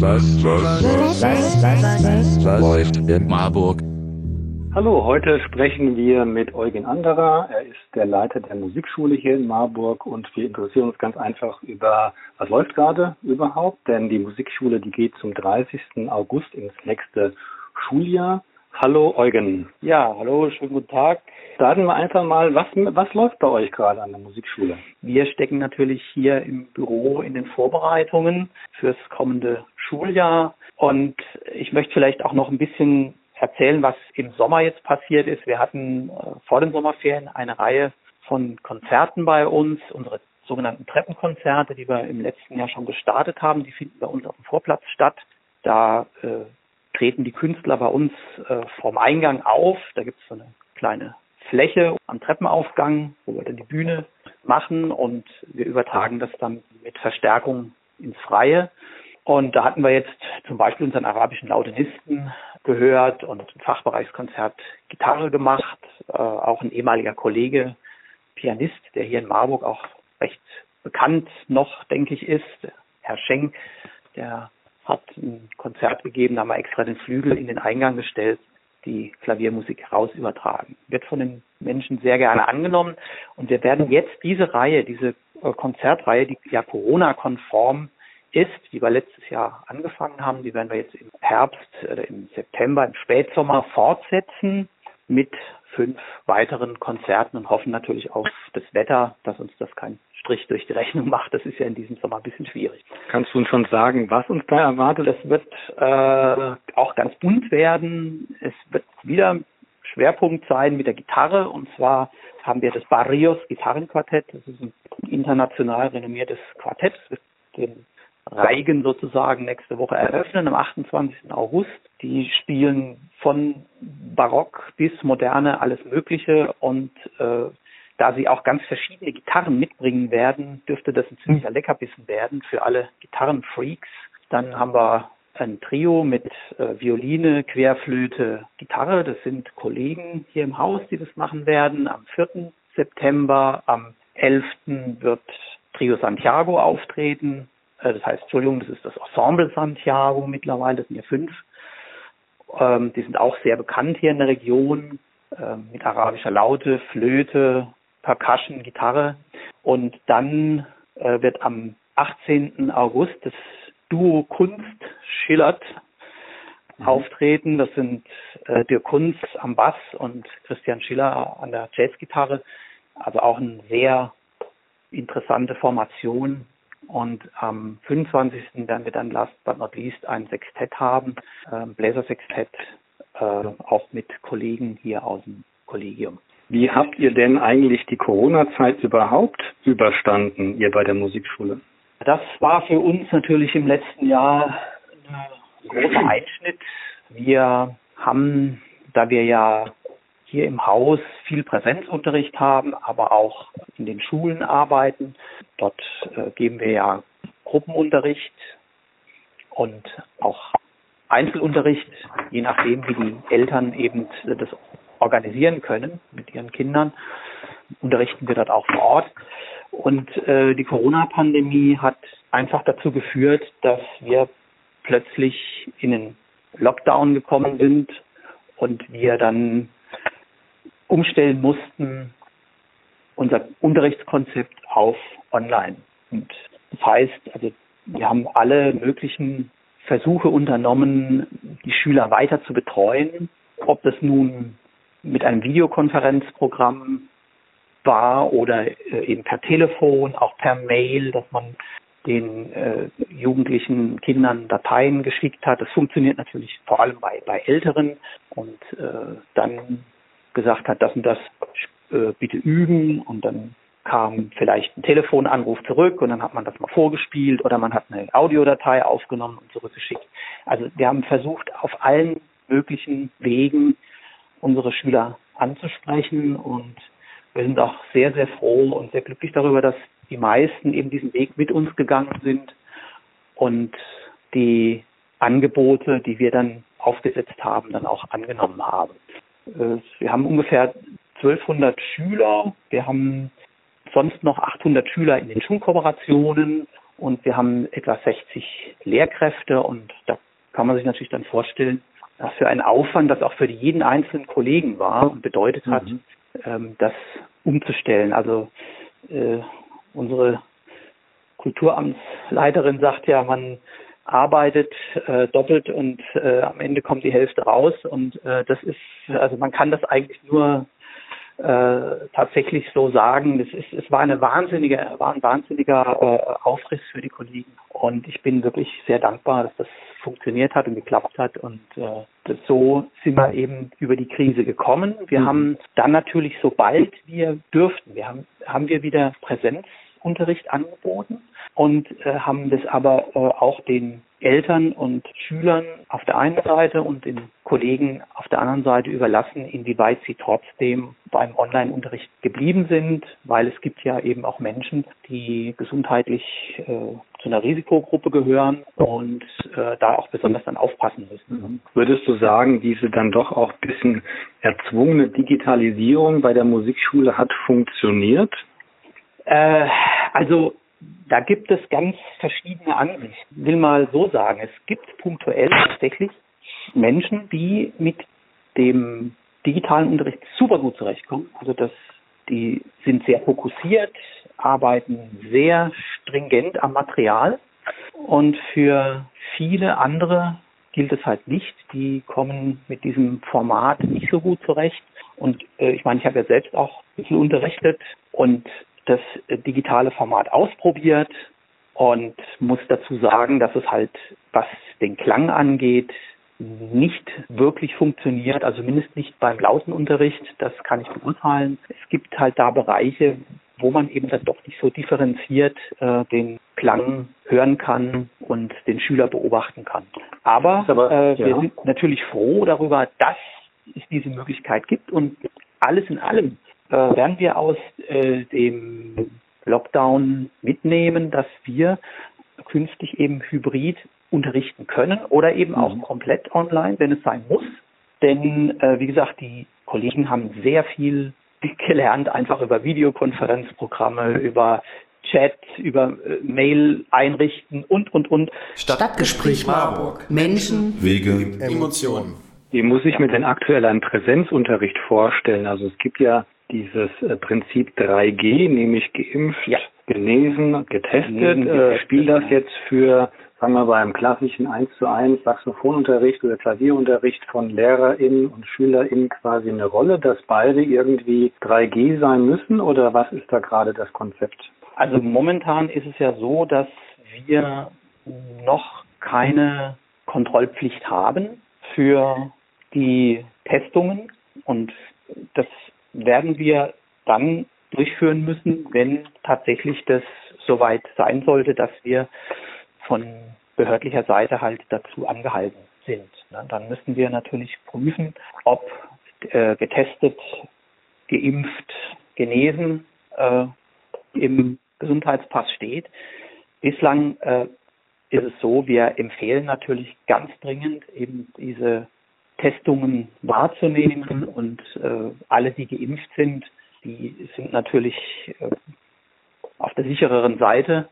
Was, was, was, was, was, was läuft in Marburg? Hallo, heute sprechen wir mit Eugen Anderer. Er ist der Leiter der Musikschule hier in Marburg und wir interessieren uns ganz einfach über, was läuft gerade überhaupt, denn die Musikschule, die geht zum 30. August ins nächste Schuljahr. Hallo Eugen. Ja, hallo, schönen guten Tag. Sagen wir einfach mal, was, was läuft bei euch gerade an der Musikschule? Wir stecken natürlich hier im Büro in den Vorbereitungen fürs kommende Schuljahr und ich möchte vielleicht auch noch ein bisschen erzählen, was im Sommer jetzt passiert ist. Wir hatten äh, vor den Sommerferien eine Reihe von Konzerten bei uns, unsere sogenannten Treppenkonzerte, die wir im letzten Jahr schon gestartet haben. Die finden bei uns auf dem Vorplatz statt. Da äh, treten die Künstler bei uns äh, vorm Eingang auf. Da gibt es so eine kleine Fläche am Treppenaufgang, wo wir dann die Bühne machen und wir übertragen das dann mit Verstärkung ins Freie. Und da hatten wir jetzt zum Beispiel unseren arabischen Lautenisten gehört und ein Fachbereichskonzert Gitarre gemacht. Äh, auch ein ehemaliger Kollege, Pianist, der hier in Marburg auch recht bekannt noch, denke ich, ist, Herr Schenk, der hat ein Konzert gegeben, da haben wir extra den Flügel in den Eingang gestellt, die Klaviermusik raus übertragen. Wird von den Menschen sehr gerne angenommen und wir werden jetzt diese Reihe, diese äh, Konzertreihe, die ja Corona-konform ist, die wir letztes Jahr angefangen haben, die werden wir jetzt im Herbst oder im September, im Spätsommer fortsetzen mit fünf weiteren Konzerten und hoffen natürlich auf das Wetter, dass uns das kein Strich durch die Rechnung macht. Das ist ja in diesem Sommer ein bisschen schwierig. Kannst du uns schon sagen, was uns da erwartet? Es wird äh, auch ganz bunt werden. Es wird wieder Schwerpunkt sein mit der Gitarre. Und zwar haben wir das Barrios Gitarrenquartett. Das ist ein international renommiertes Quartett. Das wird den Reigen sozusagen nächste Woche eröffnen, am 28. August. Die spielen von Barock bis Moderne alles Mögliche und äh, da sie auch ganz verschiedene Gitarren mitbringen werden, dürfte das ein ziemlicher Leckerbissen werden für alle Gitarrenfreaks. Dann haben wir ein Trio mit äh, Violine, Querflöte, Gitarre. Das sind Kollegen hier im Haus, die das machen werden. Am 4. September, am 11. wird Trio Santiago auftreten. Äh, das heißt, Entschuldigung, das ist das Ensemble Santiago mittlerweile, das sind ja fünf. Ähm, die sind auch sehr bekannt hier in der Region äh, mit arabischer Laute, Flöte, Percussion, Gitarre. Und dann äh, wird am 18. August das Duo Kunst Schillert mhm. auftreten. Das sind äh, Dirk Kunz am Bass und Christian Schiller an der Jazzgitarre. Also auch eine sehr interessante Formation. Und am 25. werden wir dann last but not least ein Sextett haben, äh, Bläsersextett, äh, auch mit Kollegen hier aus dem Kollegium. Wie habt ihr denn eigentlich die Corona-Zeit überhaupt überstanden, ihr bei der Musikschule? Das war für uns natürlich im letzten Jahr ein großer Einschnitt. Wir haben, da wir ja hier im Haus viel Präsenzunterricht haben, aber auch in den Schulen arbeiten. Dort äh, geben wir ja Gruppenunterricht und auch Einzelunterricht, je nachdem, wie die Eltern eben das organisieren können mit ihren Kindern. Unterrichten wir dort auch vor Ort. Und äh, die Corona-Pandemie hat einfach dazu geführt, dass wir plötzlich in den Lockdown gekommen sind und wir dann umstellen mussten, unser Unterrichtskonzept auf online. Und das heißt, also wir haben alle möglichen Versuche unternommen, die Schüler weiter zu betreuen, ob das nun mit einem Videokonferenzprogramm war oder äh, eben per Telefon, auch per Mail, dass man den äh, jugendlichen Kindern Dateien geschickt hat. Das funktioniert natürlich vor allem bei, bei Älteren und äh, dann gesagt hat, das und das äh, bitte üben und dann kam vielleicht ein Telefonanruf zurück und dann hat man das mal vorgespielt oder man hat eine Audiodatei aufgenommen und zurückgeschickt. Also wir haben versucht, auf allen möglichen Wegen unsere Schüler anzusprechen und wir sind auch sehr, sehr froh und sehr glücklich darüber, dass die meisten eben diesen Weg mit uns gegangen sind und die Angebote, die wir dann aufgesetzt haben, dann auch angenommen haben. Wir haben ungefähr 1200 Schüler. Wir haben sonst noch 800 Schüler in den Schulkooperationen und wir haben etwa 60 Lehrkräfte und da kann man sich natürlich dann vorstellen, was für ein Aufwand das auch für jeden einzelnen Kollegen war und bedeutet hat, mhm. ähm, das umzustellen. Also äh, unsere Kulturamtsleiterin sagt ja, man arbeitet äh, doppelt und äh, am Ende kommt die Hälfte raus und äh, das ist also man kann das eigentlich nur äh, tatsächlich so sagen. Es, ist, es war eine wahnsinnige, war ein wahnsinniger äh, Aufriss für die Kollegen. Und ich bin wirklich sehr dankbar, dass das funktioniert hat und geklappt hat. Und äh, das, so sind wir eben über die Krise gekommen. Wir mhm. haben dann natürlich, sobald wir dürften, wir haben, haben wir wieder Präsenzunterricht angeboten und äh, haben das aber äh, auch den Eltern und Schülern auf der einen Seite und den Kollegen auf der anderen Seite überlassen, inwieweit sie trotzdem beim Online-Unterricht geblieben sind, weil es gibt ja eben auch Menschen, die gesundheitlich äh, zu einer Risikogruppe gehören und äh, da auch besonders dann aufpassen müssen. Mhm. Würdest du sagen, diese dann doch auch ein bisschen erzwungene Digitalisierung bei der Musikschule hat funktioniert? Äh, also da gibt es ganz verschiedene Ansichten. Ich will mal so sagen, es gibt punktuell tatsächlich Menschen, die mit dem digitalen Unterricht super gut zurechtkommen. Also das, die sind sehr fokussiert, arbeiten sehr stringent am Material. Und für viele andere gilt es halt nicht. Die kommen mit diesem Format nicht so gut zurecht. Und äh, ich meine, ich habe ja selbst auch ein bisschen unterrichtet und das digitale Format ausprobiert und muss dazu sagen, dass es halt, was den Klang angeht, nicht wirklich funktioniert, also mindestens nicht beim Lautenunterricht, das kann ich beurteilen. Es gibt halt da Bereiche, wo man eben dann doch nicht so differenziert äh, den Klang hören kann und den Schüler beobachten kann. Aber, aber äh, wir ja. sind natürlich froh darüber, dass es diese Möglichkeit gibt und alles in allem äh, werden wir aus äh, dem Lockdown mitnehmen, dass wir künftig eben hybrid unterrichten können oder eben auch mhm. komplett online, wenn es sein muss. Denn äh, wie gesagt, die Kollegen haben sehr viel gelernt, einfach über Videokonferenzprogramme, über Chat, über äh, Mail einrichten und, und, und. Stadtgespräch Marburg. Menschen, Wege, Emotionen. Wie muss ich mir denn aktuell einen Präsenzunterricht vorstellen? Also es gibt ja dieses äh, Prinzip 3G, nämlich geimpft, ja. genesen, getestet. Genesen, äh, spielt das jetzt für, sagen wir, beim klassischen 1 zu 1 Saxophonunterricht oder Klavierunterricht von LehrerInnen und SchülerInnen quasi eine Rolle, dass beide irgendwie 3G sein müssen oder was ist da gerade das Konzept? Also momentan ist es ja so, dass wir noch keine Kontrollpflicht haben für die Testungen und das werden wir dann durchführen müssen, wenn tatsächlich das soweit sein sollte, dass wir von behördlicher Seite halt dazu angehalten sind. Dann müssen wir natürlich prüfen, ob äh, getestet, geimpft, genesen äh, im Gesundheitspass steht. Bislang äh, ist es so, wir empfehlen natürlich ganz dringend eben diese Testungen wahrzunehmen und äh, alle, die geimpft sind, die sind natürlich äh, auf der sichereren Seite.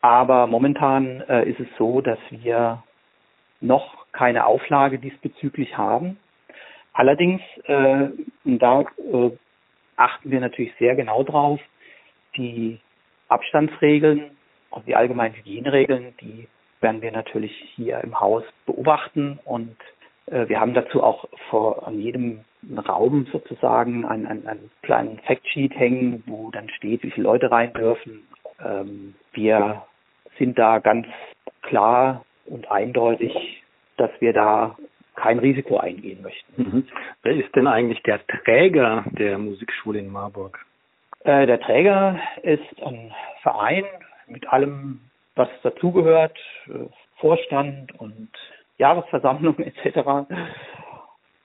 Aber momentan äh, ist es so, dass wir noch keine Auflage diesbezüglich haben. Allerdings, äh, da äh, achten wir natürlich sehr genau drauf, die Abstandsregeln und die allgemeinen Hygieneregeln, die werden wir natürlich hier im Haus beobachten und wir haben dazu auch vor an jedem Raum sozusagen einen, einen, einen kleinen Factsheet hängen, wo dann steht, wie viele Leute rein dürfen. Ähm, wir sind da ganz klar und eindeutig, dass wir da kein Risiko eingehen möchten. Mhm. Wer ist denn eigentlich der Träger der Musikschule in Marburg? Äh, der Träger ist ein Verein mit allem, was dazugehört, äh, Vorstand und Jahresversammlung etc.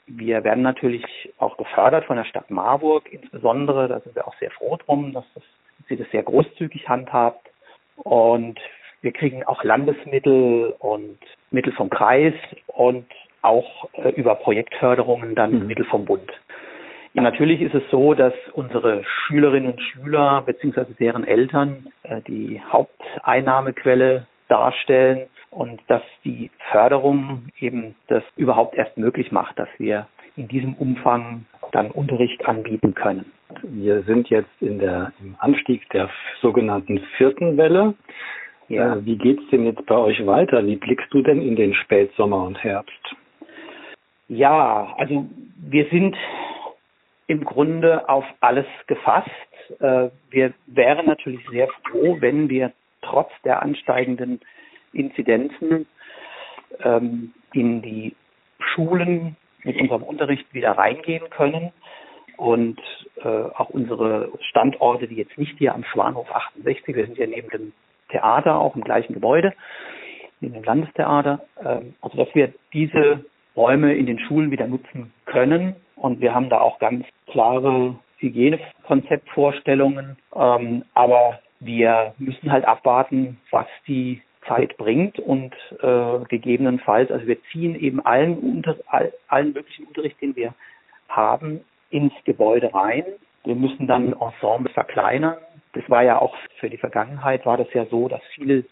Wir werden natürlich auch gefördert von der Stadt Marburg, insbesondere, da sind wir auch sehr froh drum, dass das, sie das sehr großzügig handhabt. Und wir kriegen auch Landesmittel und Mittel vom Kreis und auch äh, über Projektförderungen dann mhm. Mittel vom Bund. Ja, natürlich ist es so, dass unsere Schülerinnen und Schüler bzw. deren Eltern äh, die Haupteinnahmequelle darstellen und dass die Förderung eben das überhaupt erst möglich macht, dass wir in diesem Umfang dann Unterricht anbieten können. Wir sind jetzt in der, im Anstieg der sogenannten vierten Welle. Ja. Äh, wie geht's denn jetzt bei euch weiter? Wie blickst du denn in den Spätsommer und Herbst? Ja, also wir sind im Grunde auf alles gefasst. Äh, wir wären natürlich sehr froh, wenn wir trotz der ansteigenden Inzidenzen ähm, in die Schulen mit unserem Unterricht wieder reingehen können. Und äh, auch unsere Standorte, die jetzt nicht hier am Schwanhof 68, wir sind ja neben dem Theater, auch im gleichen Gebäude, neben dem Landestheater, äh, also dass wir diese Räume in den Schulen wieder nutzen können. Und wir haben da auch ganz klare Hygienekonzeptvorstellungen, ähm, aber wir müssen halt abwarten, was die Zeit bringt und äh, gegebenenfalls, also wir ziehen eben allen, unter, all, allen möglichen Unterricht, den wir haben, ins Gebäude rein. Wir müssen dann Ensemble verkleinern. Das war ja auch für die Vergangenheit war das ja so, dass viele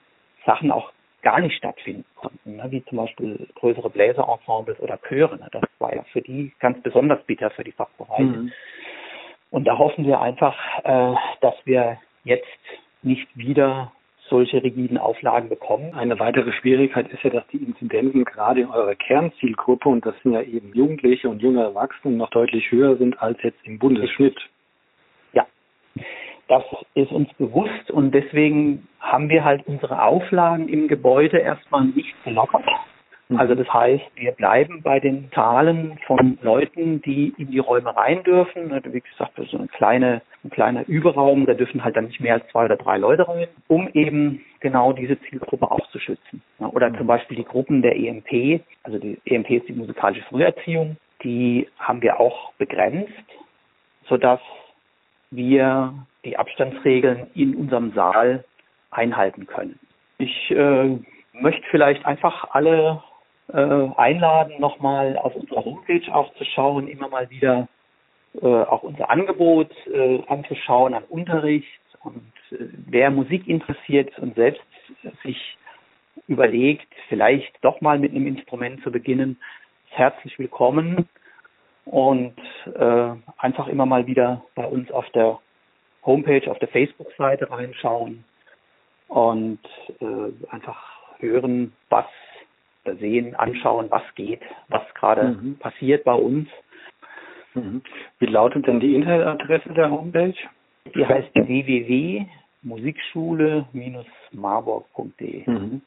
Sachen auch gar nicht stattfinden konnten, ne? wie zum Beispiel größere Bläserensembles oder Chöre. Ne? Das war ja für die ganz besonders bitter für die Fachbereiche. Mhm. Und da hoffen wir einfach, äh, dass wir jetzt nicht wieder solche rigiden Auflagen bekommen. Eine weitere Schwierigkeit ist ja, dass die Inzidenzen gerade in eurer Kernzielgruppe, und das sind ja eben Jugendliche und junge Erwachsene, noch deutlich höher sind als jetzt im Bundesschnitt. Ja, das ist uns bewusst und deswegen haben wir halt unsere Auflagen im Gebäude erstmal nicht gelockert. Mhm. Also das heißt, wir bleiben bei den Zahlen von Leuten, die in die Räume rein dürfen. Wie gesagt, das ist eine kleine, ein kleiner Überraum, da dürfen halt dann nicht mehr als zwei oder drei Leute rein, um eben genau diese Zielgruppe auch zu schützen. Oder mhm. zum Beispiel die Gruppen der EMP, also die EMP ist die musikalische Früherziehung, die haben wir auch begrenzt, sodass wir die Abstandsregeln in unserem Saal einhalten können. Ich äh, möchte vielleicht einfach alle einladen, nochmal auf unserer Homepage aufzuschauen, immer mal wieder äh, auch unser Angebot äh, anzuschauen an Unterricht und äh, wer Musik interessiert und selbst sich überlegt, vielleicht doch mal mit einem Instrument zu beginnen, ist herzlich willkommen und äh, einfach immer mal wieder bei uns auf der Homepage, auf der Facebook-Seite reinschauen und äh, einfach hören, was sehen, anschauen, was geht, was gerade mhm. passiert bei uns. Mhm. Wie lautet denn die Internetadresse der Homepage? Die heißt www.musikschule-marburg.de. Mhm.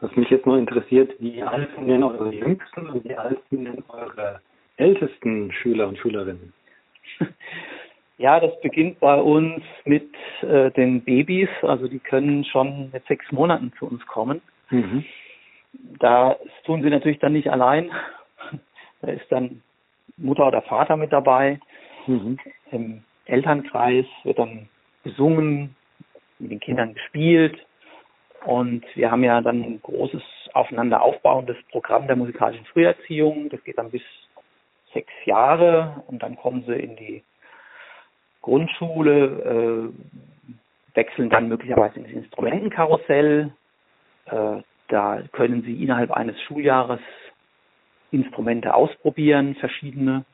Was mich jetzt noch interessiert, wie alt sind denn eure jüngsten und wie alt sind denn eure ältesten Schüler und Schülerinnen? Ja, das beginnt bei uns mit äh, den Babys. Also die können schon mit sechs Monaten zu uns kommen. Mhm. Da tun sie natürlich dann nicht allein. Da ist dann Mutter oder Vater mit dabei. Mhm. Im Elternkreis wird dann gesungen, mit den Kindern gespielt. Und wir haben ja dann ein großes aufeinander aufbauendes Programm der musikalischen Früherziehung. Das geht dann bis sechs Jahre und dann kommen sie in die Grundschule, äh, wechseln dann möglicherweise ins Instrumentenkarussell. Äh, da können Sie innerhalb eines Schuljahres Instrumente ausprobieren, verschiedene,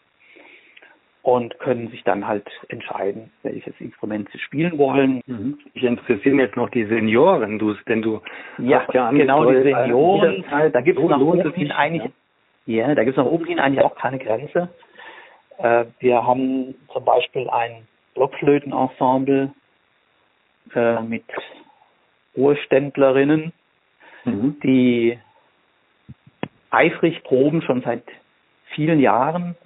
und können sich dann halt entscheiden, welches Instrument Sie spielen wollen. Mhm. Ich interessiere jetzt noch die Senioren, du, denn du ja, ja genau die Senioren. Da gibt es nach oben hin eigentlich, ja, ja da gibt es nach oben hin eigentlich auch keine Grenze. Äh, wir haben zum Beispiel ein Blockflötenensemble äh, mit Ruheständlerinnen, mhm. die eifrig proben schon seit vielen Jahren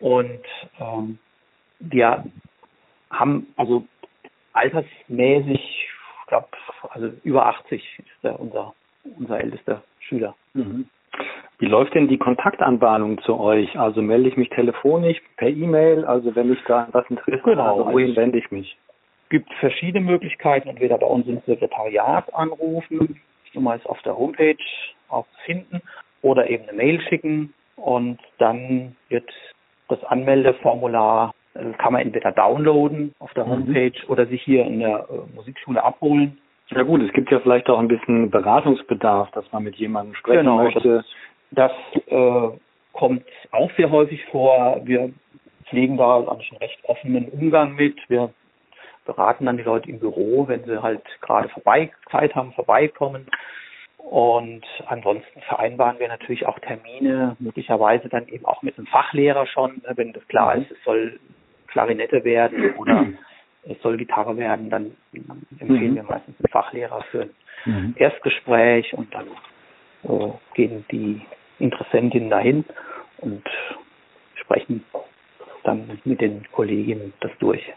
und ähm, wir haben also altersmäßig, ich glaube, also über 80 ist der unser unser ältester Schüler. Mhm. Wie läuft denn die Kontaktanbahnung zu euch? Also melde ich mich telefonisch, per E-Mail, also wenn mich da was interessiert, genau, also wohin wende ich mich? Es gibt verschiedene Möglichkeiten, entweder bei uns im Sekretariat anrufen, Nummer ist auf der Homepage auch zu finden oder eben eine Mail schicken und dann wird Das Anmeldeformular äh, kann man entweder downloaden auf der Mhm. Homepage oder sich hier in der äh, Musikschule abholen. Ja gut, es gibt ja vielleicht auch ein bisschen Beratungsbedarf, dass man mit jemandem sprechen Genau, möchte. Das äh, kommt auch sehr häufig vor. Wir pflegen da eigentlich einen recht offenen Umgang mit. Wir beraten dann die Leute im Büro, wenn sie halt gerade vorbei Zeit haben, vorbeikommen. Und ansonsten vereinbaren wir natürlich auch Termine, möglicherweise dann eben auch mit einem Fachlehrer schon, ne, wenn das klar ist, es soll Klarinette werden oder es soll Gitarre werden, dann empfehlen Mhm. wir meistens einen Fachlehrer für ein Mhm. Erstgespräch und dann äh, gehen die Interessentinnen dahin und sprechen dann mit den Kolleginnen das durch.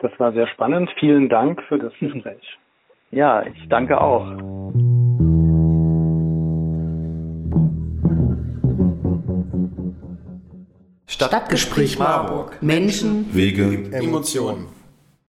Das war sehr spannend. Vielen Dank für das Gespräch. Ja, ich danke auch. Stadtgespräch Marburg. Menschen, Wege, Emotionen.